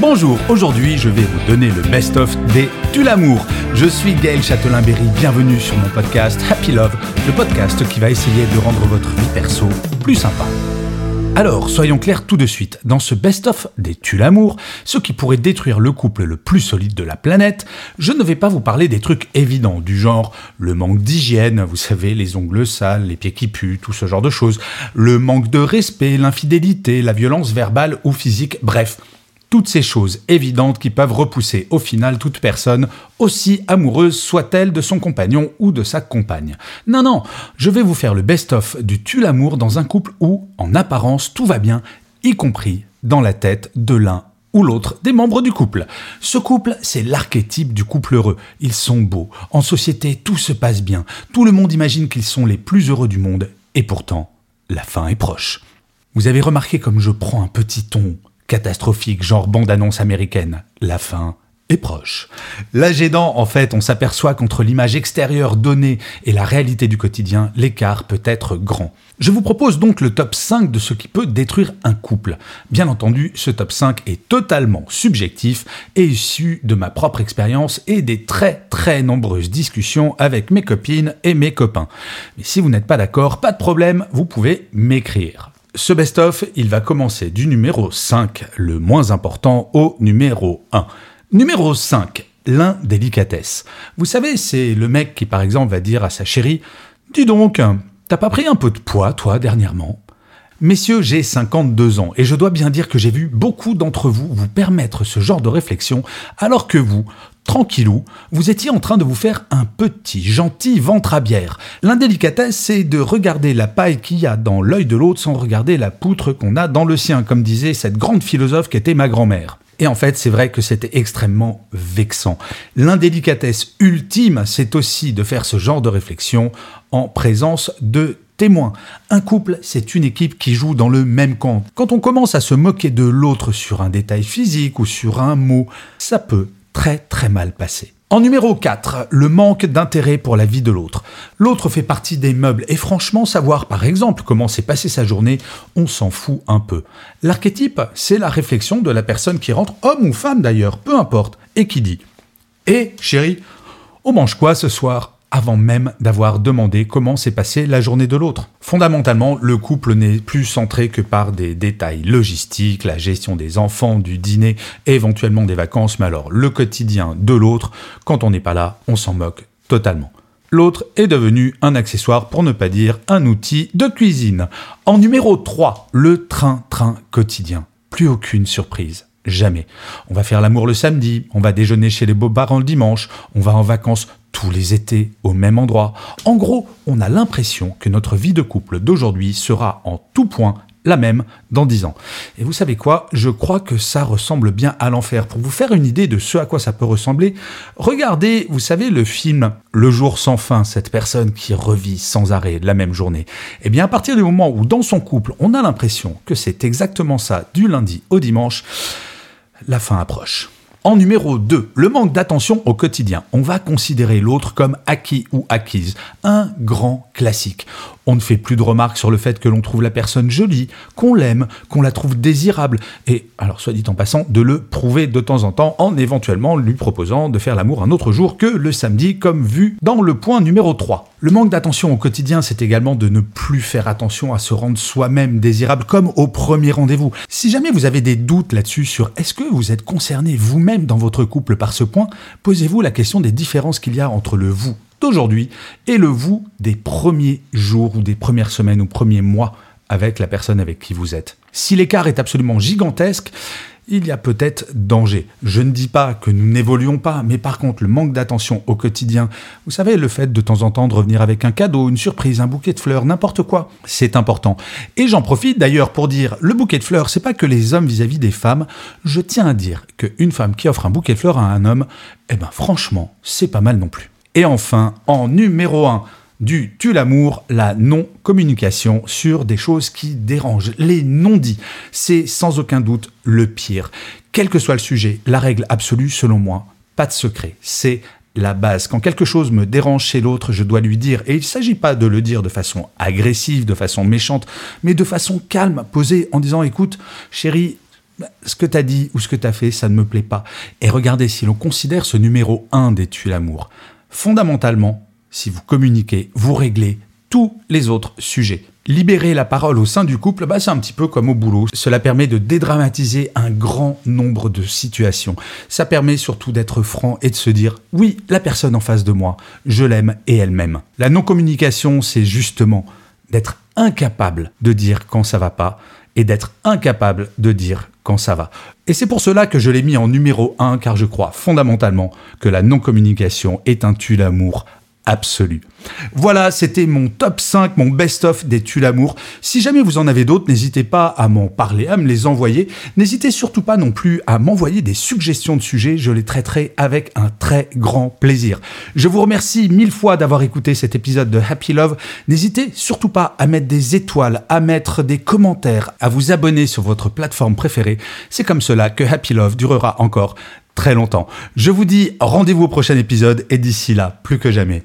Bonjour, aujourd'hui je vais vous donner le best-of des Tu l'amour. Je suis Gaël Châtelain-Berry, bienvenue sur mon podcast Happy Love, le podcast qui va essayer de rendre votre vie perso plus sympa. Alors, soyons clairs tout de suite, dans ce best-of des Tu l'amour, ce qui pourrait détruire le couple le plus solide de la planète, je ne vais pas vous parler des trucs évidents, du genre le manque d'hygiène, vous savez, les ongles sales, les pieds qui puent, tout ce genre de choses, le manque de respect, l'infidélité, la violence verbale ou physique, bref, toutes ces choses évidentes qui peuvent repousser au final toute personne, aussi amoureuse soit-elle de son compagnon ou de sa compagne. Non, non, je vais vous faire le best-of du tue l'amour dans un couple où, en apparence, tout va bien, y compris dans la tête de l'un ou l'autre des membres du couple. Ce couple, c'est l'archétype du couple heureux. Ils sont beaux. En société, tout se passe bien. Tout le monde imagine qu'ils sont les plus heureux du monde. Et pourtant, la fin est proche. Vous avez remarqué comme je prends un petit ton catastrophique, genre bande-annonce américaine. La fin est proche. Là, gênant, en fait, on s'aperçoit qu'entre l'image extérieure donnée et la réalité du quotidien, l'écart peut être grand. Je vous propose donc le top 5 de ce qui peut détruire un couple. Bien entendu, ce top 5 est totalement subjectif et issu de ma propre expérience et des très très nombreuses discussions avec mes copines et mes copains. Mais si vous n'êtes pas d'accord, pas de problème, vous pouvez m'écrire. Ce best-of, il va commencer du numéro 5, le moins important, au numéro 1. Numéro 5, l'indélicatesse. Vous savez, c'est le mec qui par exemple va dire à sa chérie Dis donc, t'as pas pris un peu de poids, toi, dernièrement? Messieurs, j'ai 52 ans et je dois bien dire que j'ai vu beaucoup d'entre vous vous permettre ce genre de réflexion alors que vous, tranquillou, vous étiez en train de vous faire un petit, gentil ventre à bière. L'indélicatesse, c'est de regarder la paille qu'il y a dans l'œil de l'autre sans regarder la poutre qu'on a dans le sien, comme disait cette grande philosophe qu'était ma grand-mère. Et en fait, c'est vrai que c'était extrêmement vexant. L'indélicatesse ultime, c'est aussi de faire ce genre de réflexion en présence de témoins. Un couple, c'est une équipe qui joue dans le même camp. Quand on commence à se moquer de l'autre sur un détail physique ou sur un mot, ça peut très très mal passer. En numéro 4, le manque d'intérêt pour la vie de l'autre. L'autre fait partie des meubles et franchement savoir par exemple comment s'est passée sa journée, on s'en fout un peu. L'archétype, c'est la réflexion de la personne qui rentre, homme ou femme d'ailleurs, peu importe, et qui dit "Eh chérie, on mange quoi ce soir? Avant même d'avoir demandé comment s'est passée la journée de l'autre. Fondamentalement, le couple n'est plus centré que par des détails logistiques, la gestion des enfants, du dîner, éventuellement des vacances, mais alors le quotidien de l'autre, quand on n'est pas là, on s'en moque totalement. L'autre est devenu un accessoire, pour ne pas dire un outil de cuisine. En numéro 3, le train-train quotidien. Plus aucune surprise. Jamais. On va faire l'amour le samedi, on va déjeuner chez les beaux-parents le dimanche, on va en vacances tous les étés au même endroit. En gros, on a l'impression que notre vie de couple d'aujourd'hui sera en tout point la même dans dix ans. Et vous savez quoi? Je crois que ça ressemble bien à l'enfer. Pour vous faire une idée de ce à quoi ça peut ressembler, regardez, vous savez, le film Le jour sans fin, cette personne qui revit sans arrêt la même journée. Eh bien, à partir du moment où dans son couple, on a l'impression que c'est exactement ça du lundi au dimanche, la fin approche. En numéro 2, le manque d'attention au quotidien. On va considérer l'autre comme acquis ou acquise. Un grand classique. On ne fait plus de remarques sur le fait que l'on trouve la personne jolie, qu'on l'aime, qu'on la trouve désirable. Et, alors soit dit en passant, de le prouver de temps en temps en éventuellement lui proposant de faire l'amour un autre jour que le samedi, comme vu dans le point numéro 3. Le manque d'attention au quotidien, c'est également de ne plus faire attention à se rendre soi-même désirable comme au premier rendez-vous. Si jamais vous avez des doutes là-dessus sur est-ce que vous êtes concerné vous-même dans votre couple par ce point, posez-vous la question des différences qu'il y a entre le vous d'aujourd'hui et le vous des premiers jours ou des premières semaines ou premiers mois avec la personne avec qui vous êtes. Si l'écart est absolument gigantesque, il y a peut-être danger. Je ne dis pas que nous n'évoluons pas, mais par contre, le manque d'attention au quotidien, vous savez, le fait de temps en temps de revenir avec un cadeau, une surprise, un bouquet de fleurs, n'importe quoi, c'est important. Et j'en profite d'ailleurs pour dire, le bouquet de fleurs, c'est pas que les hommes vis-à-vis des femmes. Je tiens à dire qu'une femme qui offre un bouquet de fleurs à un homme, eh ben, franchement, c'est pas mal non plus. Et enfin, en numéro 1, du tu l'amour, la non-communication sur des choses qui dérangent, les non-dits. C'est sans aucun doute le pire. Quel que soit le sujet, la règle absolue, selon moi, pas de secret. C'est la base. Quand quelque chose me dérange chez l'autre, je dois lui dire, et il ne s'agit pas de le dire de façon agressive, de façon méchante, mais de façon calme, posée, en disant, écoute, chérie, ce que tu as dit ou ce que tu as fait, ça ne me plaît pas. Et regardez, si l'on considère ce numéro 1 des tu l'amour, fondamentalement, si vous communiquez, vous réglez tous les autres sujets. Libérer la parole au sein du couple, bah c'est un petit peu comme au boulot. Cela permet de dédramatiser un grand nombre de situations. Ça permet surtout d'être franc et de se dire oui, la personne en face de moi, je l'aime et elle m'aime. La non-communication, c'est justement d'être incapable de dire quand ça va pas et d'être incapable de dire ça va. Et c'est pour cela que je l'ai mis en numéro 1 car je crois fondamentalement que la non-communication est un tue l'amour absolue. Voilà, c'était mon top 5, mon best-of des tu l'amour. Si jamais vous en avez d'autres, n'hésitez pas à m'en parler, à me les envoyer. N'hésitez surtout pas non plus à m'envoyer des suggestions de sujets, je les traiterai avec un très grand plaisir. Je vous remercie mille fois d'avoir écouté cet épisode de Happy Love. N'hésitez surtout pas à mettre des étoiles, à mettre des commentaires, à vous abonner sur votre plateforme préférée. C'est comme cela que Happy Love durera encore très longtemps. Je vous dis rendez-vous au prochain épisode et d'ici là, plus que jamais,